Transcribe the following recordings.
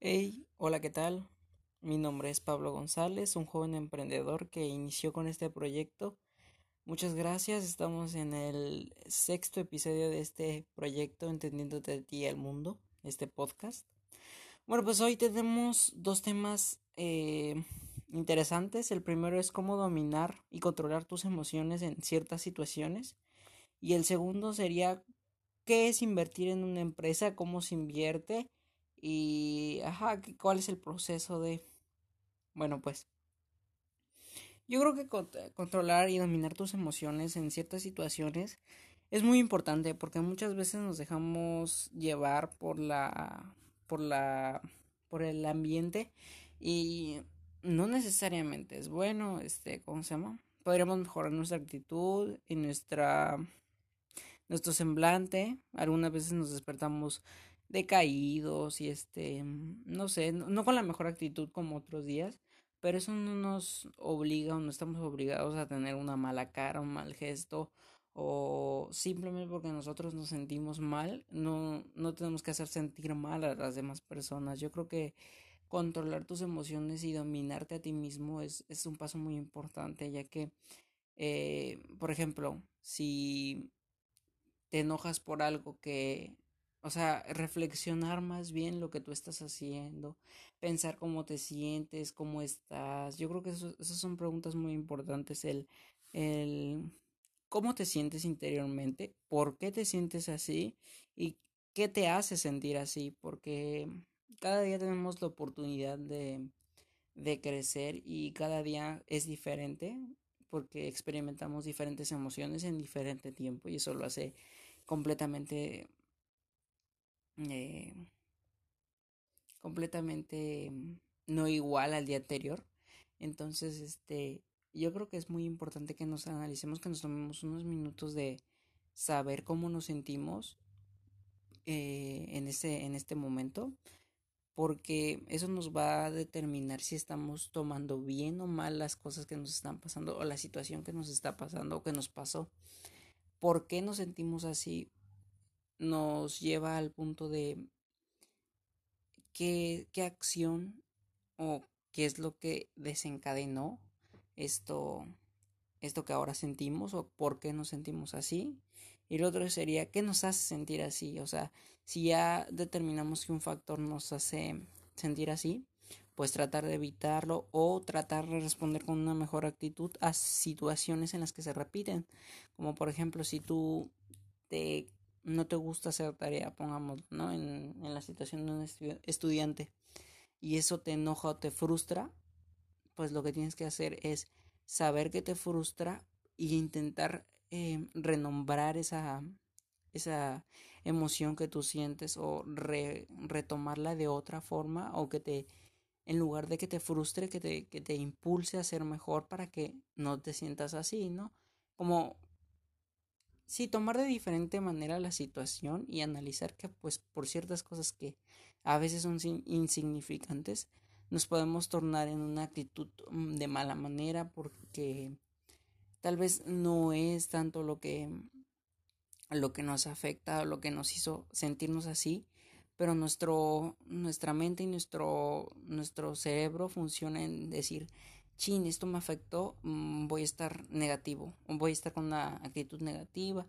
Hey, hola, ¿qué tal? Mi nombre es Pablo González, un joven emprendedor que inició con este proyecto. Muchas gracias, estamos en el sexto episodio de este proyecto, Entendiéndote de ti y el mundo, este podcast. Bueno, pues hoy tenemos dos temas eh, interesantes. El primero es cómo dominar y controlar tus emociones en ciertas situaciones. Y el segundo sería qué es invertir en una empresa, cómo se invierte y, ajá, ¿cuál es el proceso de... Bueno, pues... Yo creo que controlar y dominar tus emociones en ciertas situaciones es muy importante porque muchas veces nos dejamos llevar por la por la por el ambiente y no necesariamente es bueno, este, ¿cómo se llama? Podríamos mejorar nuestra actitud y nuestra nuestro semblante. Algunas veces nos despertamos decaídos y este, no sé, no, con la mejor actitud como otros días, pero eso no nos obliga o no estamos obligados a tener una mala cara, un mal gesto o simplemente porque nosotros nos sentimos mal, no, no tenemos que hacer sentir mal a las demás personas. Yo creo que controlar tus emociones y dominarte a ti mismo es, es un paso muy importante, ya que, eh, por ejemplo, si te enojas por algo que o sea, reflexionar más bien lo que tú estás haciendo, pensar cómo te sientes, cómo estás. Yo creo que esas son preguntas muy importantes. El, el cómo te sientes interiormente, por qué te sientes así y qué te hace sentir así, porque cada día tenemos la oportunidad de, de crecer y cada día es diferente porque experimentamos diferentes emociones en diferente tiempo y eso lo hace completamente eh, completamente no igual al día anterior. Entonces, este, yo creo que es muy importante que nos analicemos, que nos tomemos unos minutos de saber cómo nos sentimos eh, en, este, en este momento, porque eso nos va a determinar si estamos tomando bien o mal las cosas que nos están pasando o la situación que nos está pasando o que nos pasó. ¿Por qué nos sentimos así? Nos lleva al punto de qué, qué acción o qué es lo que desencadenó esto, esto que ahora sentimos o por qué nos sentimos así. Y lo otro sería qué nos hace sentir así. O sea, si ya determinamos que un factor nos hace sentir así, pues tratar de evitarlo o tratar de responder con una mejor actitud a situaciones en las que se repiten. Como por ejemplo, si tú te no te gusta hacer tarea, pongamos, ¿no? En, en la situación de un estudiante y eso te enoja o te frustra, pues lo que tienes que hacer es saber que te frustra y intentar eh, renombrar esa, esa emoción que tú sientes o retomarla de otra forma o que te en lugar de que te frustre que te, que te impulse a ser mejor para que no te sientas así, ¿no? Como sí, tomar de diferente manera la situación y analizar que pues por ciertas cosas que a veces son insignificantes, nos podemos tornar en una actitud mm, de mala manera porque tal vez no es tanto lo que lo que nos afecta o lo que nos hizo sentirnos así, pero nuestro nuestra mente y nuestro nuestro cerebro funciona en decir chin, esto me afectó, mm, voy a estar negativo, voy a estar con una actitud negativa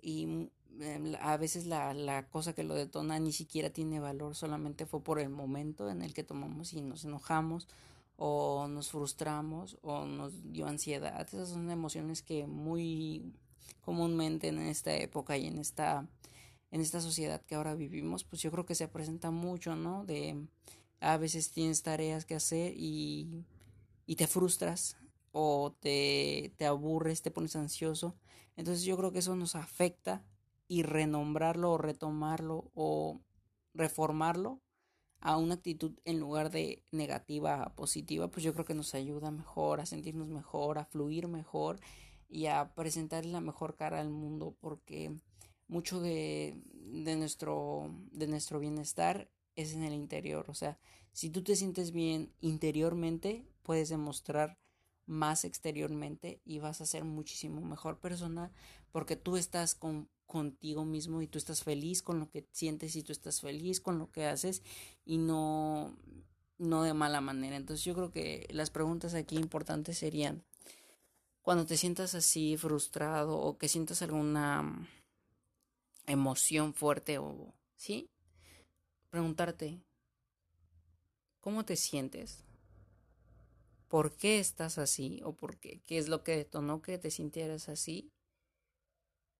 y em, a veces la, la, cosa que lo detona ni siquiera tiene valor, solamente fue por el momento en el que tomamos y nos enojamos o nos frustramos o nos dio ansiedad. Esas son emociones que muy comúnmente en esta época y en esta en esta sociedad que ahora vivimos, pues yo creo que se presenta mucho, ¿no? De a veces tienes tareas que hacer y y te frustras o te, te aburres, te pones ansioso. Entonces yo creo que eso nos afecta y renombrarlo o retomarlo o reformarlo a una actitud en lugar de negativa a positiva, pues yo creo que nos ayuda mejor a sentirnos mejor, a fluir mejor y a presentarle la mejor cara al mundo porque mucho de, de, nuestro, de nuestro bienestar es en el interior. O sea, si tú te sientes bien interiormente, puedes demostrar más exteriormente y vas a ser muchísimo mejor persona porque tú estás con contigo mismo y tú estás feliz con lo que sientes y tú estás feliz con lo que haces y no no de mala manera. Entonces yo creo que las preguntas aquí importantes serían cuando te sientas así frustrado o que sientas alguna emoción fuerte o sí, preguntarte ¿cómo te sientes? ¿Por qué estás así? ¿O por qué? ¿Qué es lo que detonó que te sintieras así?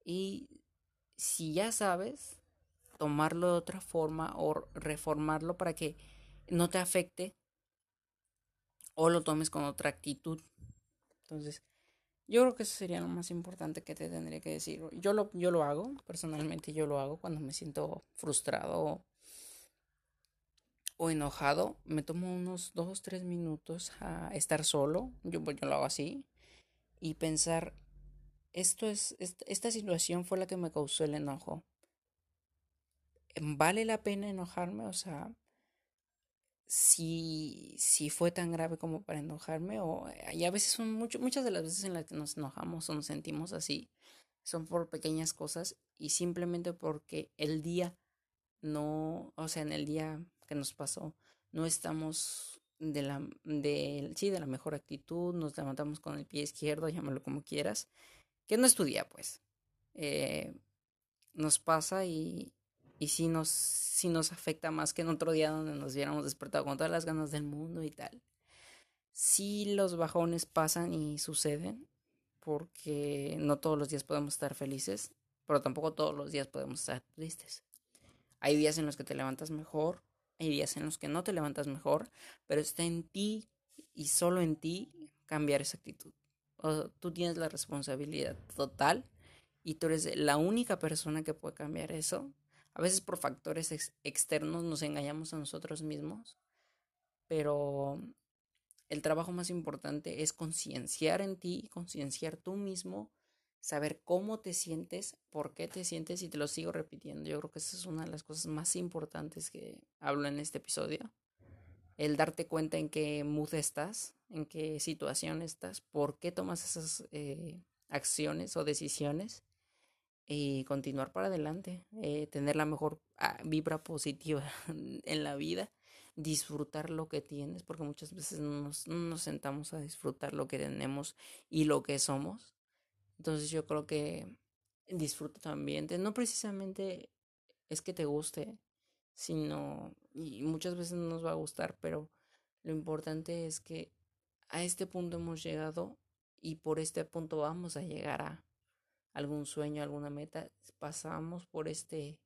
Y si ya sabes, tomarlo de otra forma o reformarlo para que no te afecte o lo tomes con otra actitud. Entonces, yo creo que eso sería lo más importante que te tendría que decir. Yo lo, yo lo hago, personalmente yo lo hago cuando me siento frustrado o, enojado. Me tomo unos dos, tres minutos a estar solo. Yo, pues, yo lo hago así. Y pensar, esto es, esta situación fue la que me causó el enojo. ¿Vale la pena enojarme? O sea, si, si fue tan grave como para enojarme o y a veces son mucho, muchas de las veces en las que nos enojamos o nos sentimos así son por pequeñas cosas y simplemente porque el día no, o sea, en el día que nos pasó no estamos de la de sí, de la mejor actitud, nos levantamos con el pie izquierdo, llámalo como quieras, que no es tu día, pues. Eh, nos pasa y, y sí nos, sí nos afecta más que en otro día donde nos hubiéramos despertado con todas las ganas del mundo y tal. Sí los bajones pasan y suceden porque no todos los días podemos estar felices, pero tampoco todos los días podemos estar tristes. Hay días en los que te levantas mejor, hay días en los que no te levantas mejor, pero está en ti y solo en ti cambiar esa actitud. Tú tienes la responsabilidad total y tú eres la única persona que puede cambiar eso a veces por factores externos nos engañamos a nosotros mismos, pero el trabajo más importante es concienciar en ti, concienciar tú mismo, saber cómo te sientes, por qué te sientes y te lo sigo repitiendo. Yo creo que esa es una de las cosas más importantes que hablo en este episodio. El darte cuenta en qué mood estás, en qué situación estás, por qué tomas esas eh, acciones o decisiones y continuar para adelante, eh, tener la mejor ah, vibra positiva en la vida, disfrutar lo que tienes, porque muchas veces no nos, no nos sentamos a disfrutar lo que tenemos y lo que somos. Entonces yo creo que disfruta tu ambiente, no precisamente es que te guste, sino, y muchas veces no nos va a gustar, pero lo importante es que a este punto hemos llegado y por este punto vamos a llegar a algún sueño, alguna meta, pasamos por este,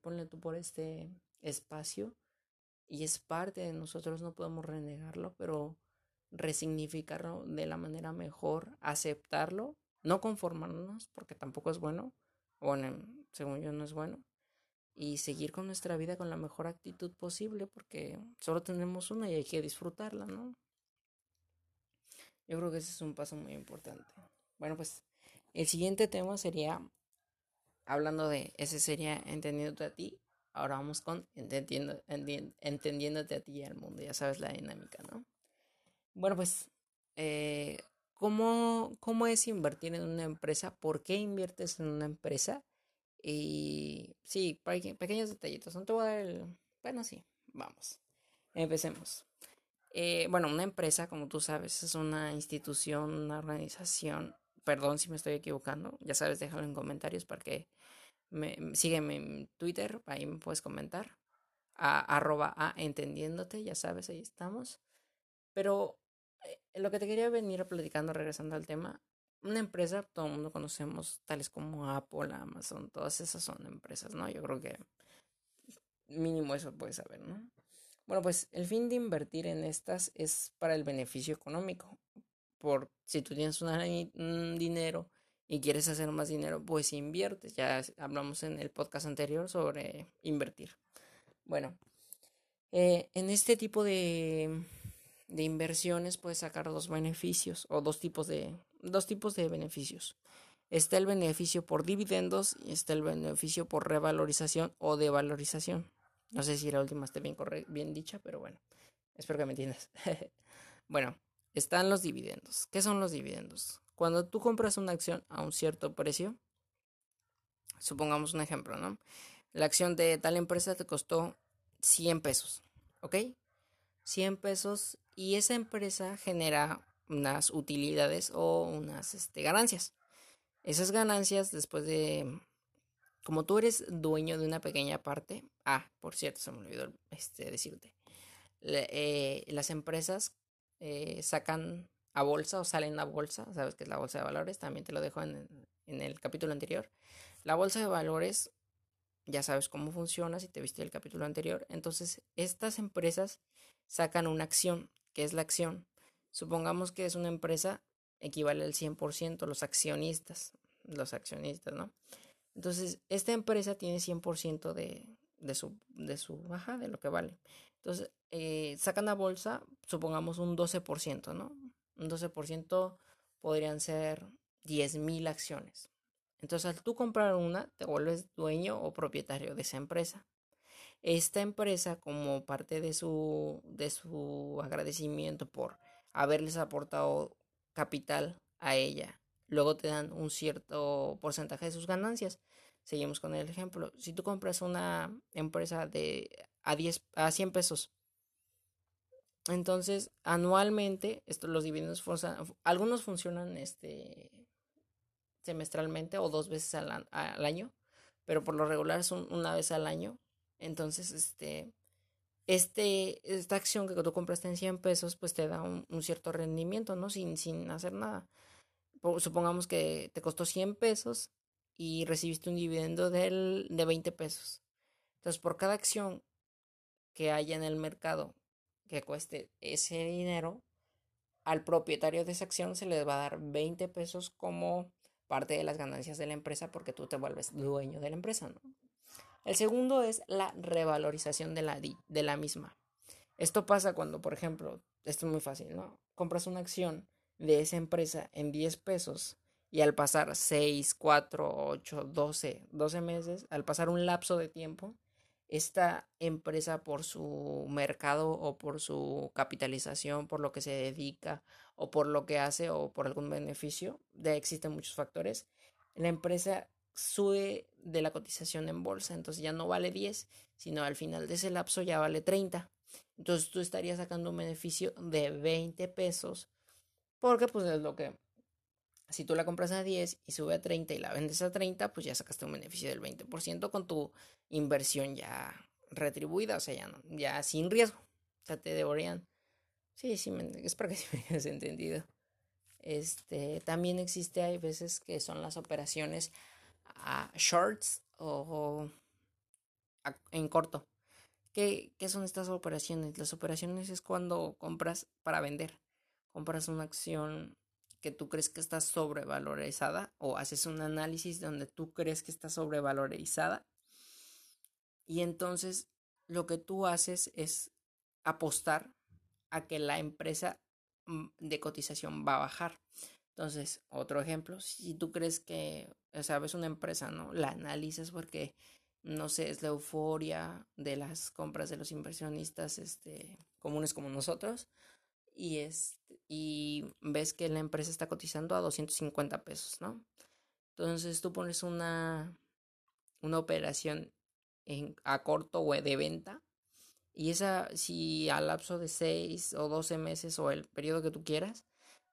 ponle tú por este espacio y es parte de nosotros, no podemos renegarlo, pero resignificarlo de la manera mejor, aceptarlo, no conformarnos, porque tampoco es bueno, bueno, según yo no es bueno, y seguir con nuestra vida con la mejor actitud posible, porque solo tenemos una y hay que disfrutarla, ¿no? Yo creo que ese es un paso muy importante. Bueno, pues el siguiente tema sería, hablando de, ese sería entendiéndote a ti. Ahora vamos con entendiendo, entendiéndote a ti y al mundo. Ya sabes la dinámica, ¿no? Bueno, pues, eh, ¿cómo, ¿cómo es invertir en una empresa? ¿Por qué inviertes en una empresa? Y sí, pequeños detallitos. No te voy a dar el... Bueno, sí, vamos. Empecemos. Eh, bueno, una empresa, como tú sabes, es una institución, una organización perdón si me estoy equivocando, ya sabes, déjalo en comentarios para que me, sígueme en Twitter, ahí me puedes comentar, a, arroba a entendiéndote, ya sabes, ahí estamos. Pero lo que te quería venir platicando, regresando al tema, una empresa, todo el mundo conocemos, tales como Apple, Amazon, todas esas son empresas, ¿no? Yo creo que mínimo eso puedes saber, ¿no? Bueno, pues el fin de invertir en estas es para el beneficio económico por si tú tienes un dinero y quieres hacer más dinero, pues inviertes. Ya hablamos en el podcast anterior sobre invertir. Bueno, eh, en este tipo de, de inversiones puedes sacar dos beneficios o dos tipos de, dos tipos de beneficios. Está el beneficio por dividendos y está el beneficio por revalorización o devalorización. No sé si la última esté bien, bien dicha, pero bueno, espero que me entiendas. bueno, están los dividendos. ¿Qué son los dividendos? Cuando tú compras una acción a un cierto precio, supongamos un ejemplo, ¿no? La acción de tal empresa te costó 100 pesos, ¿ok? 100 pesos y esa empresa genera unas utilidades o unas este, ganancias. Esas ganancias después de como tú eres dueño de una pequeña parte, ah, por cierto, se me olvidó este, decirte, eh, las empresas eh, sacan a bolsa o salen a bolsa, sabes que es la bolsa de valores, también te lo dejo en, en el capítulo anterior. La bolsa de valores, ya sabes cómo funciona si te viste el capítulo anterior, entonces estas empresas sacan una acción, que es la acción. Supongamos que es una empresa, equivale al 100% los accionistas, los accionistas, ¿no? Entonces, esta empresa tiene 100% de, su, de su baja, de lo que vale. Entonces, eh, sacan a bolsa, supongamos un 12%, ¿no? Un 12% podrían ser 10.000 acciones. Entonces, al tú comprar una, te vuelves dueño o propietario de esa empresa. Esta empresa, como parte de su, de su agradecimiento por haberles aportado capital a ella luego te dan un cierto porcentaje de sus ganancias. Seguimos con el ejemplo. Si tú compras una empresa de a 10 a 100 pesos, entonces anualmente esto, los dividendos algunos funcionan este semestralmente o dos veces al, año, pero por lo regular son una vez al año. Entonces, este este, esta acción que tú compraste en 100 pesos, pues te da un, cierto rendimiento, ¿no? Sin, sin hacer nada supongamos que te costó 100 pesos y recibiste un dividendo de 20 pesos. Entonces, por cada acción que haya en el mercado que cueste ese dinero, al propietario de esa acción se le va a dar 20 pesos como parte de las ganancias de la empresa porque tú te vuelves dueño de la empresa, ¿no? El segundo es la revalorización de la, de la misma. Esto pasa cuando, por ejemplo, esto es muy fácil, ¿no? Compras una acción de esa empresa en 10 pesos y al pasar 6, 4, 8, 12, 12 meses, al pasar un lapso de tiempo, esta empresa por su mercado o por su capitalización, por lo que se dedica o por lo que hace o por algún beneficio, de existen muchos factores, la empresa sube de la cotización en bolsa, entonces ya no vale 10, sino al final de ese lapso ya vale 30. Entonces tú estarías sacando un beneficio de 20 pesos porque pues es lo que, si tú la compras a 10 y sube a 30 y la vendes a 30, pues ya sacaste un beneficio del 20% con tu inversión ya retribuida, o sea, ya, no, ya sin riesgo. O sea, te devorían. Sí, sí, espero que sí me hayas entendido. Este, también existe, hay veces que son las operaciones a shorts o en corto. ¿Qué, ¿Qué son estas operaciones? Las operaciones es cuando compras para vender compras una acción que tú crees que está sobrevalorizada o haces un análisis donde tú crees que está sobrevalorizada y entonces lo que tú haces es apostar a que la empresa mm, de cotización va a bajar. Entonces, otro ejemplo, si tú crees que, o sea, ves una empresa, ¿no? La analizas porque, no sé, es la euforia de las compras de los inversionistas este, comunes como nosotros y, es, y ves que la empresa está cotizando a 250 pesos, ¿no? Entonces tú pones una, una operación en, a corto o de venta y esa, si al lapso de 6 o 12 meses o el periodo que tú quieras,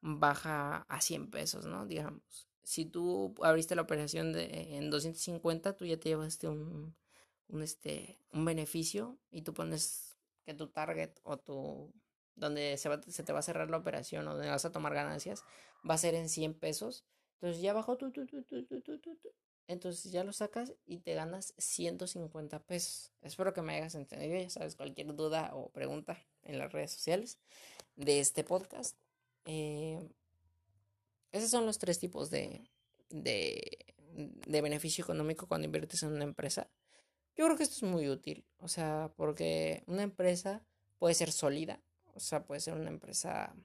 baja a 100 pesos, ¿no? Digamos. Si tú abriste la operación de, en 250, tú ya te llevaste un, un, este, un beneficio y tú pones que tu target o tu donde se, se te va a cerrar la operación o donde vas a tomar ganancias, va a ser en 100 pesos. Entonces ya bajó, tu, tu, tu, entonces ya lo sacas y te ganas 150 pesos. Espero que me hayas entendido. Ya sabes, cualquier duda o pregunta en las redes sociales de este podcast. Eh, esos son los tres tipos de, de, beneficio económico cuando inviertes en una empresa. Yo creo que esto es muy útil. O sea, porque una empresa puede ser sólida, o sea, puede ser una empresa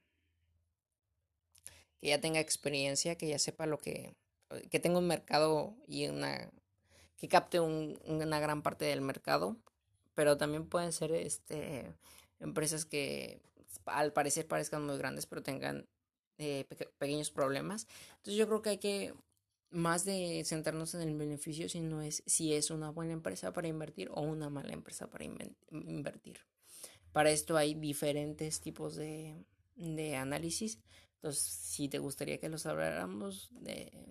que ya tenga experiencia, que ya sepa lo que, que tenga un mercado y una, que capte una gran parte del mercado, pero también pueden ser este, empresas que al parecer parezcan muy grandes, pero tengan eh, pequeños problemas. Entonces yo creo que hay que más de centrarnos en el beneficio, sino es si es una buena empresa para invertir o una mala empresa para invertir. Para esto hay diferentes tipos de, de análisis. Entonces, si te gustaría que los habláramos,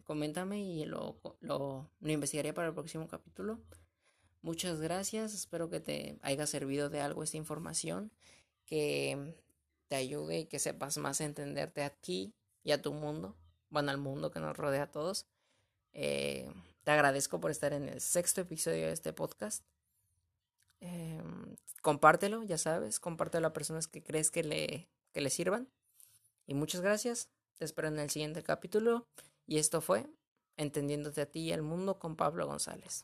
coméntame y lo, lo, lo investigaría para el próximo capítulo. Muchas gracias, espero que te haya servido de algo esta información, que te ayude y que sepas más entenderte a ti y a tu mundo, bueno, al mundo que nos rodea a todos. Eh, te agradezco por estar en el sexto episodio de este podcast. Eh, compártelo, ya sabes, compártelo a personas que crees que le, que le sirvan. Y muchas gracias. Te espero en el siguiente capítulo. Y esto fue Entendiéndote a ti y al mundo con Pablo González.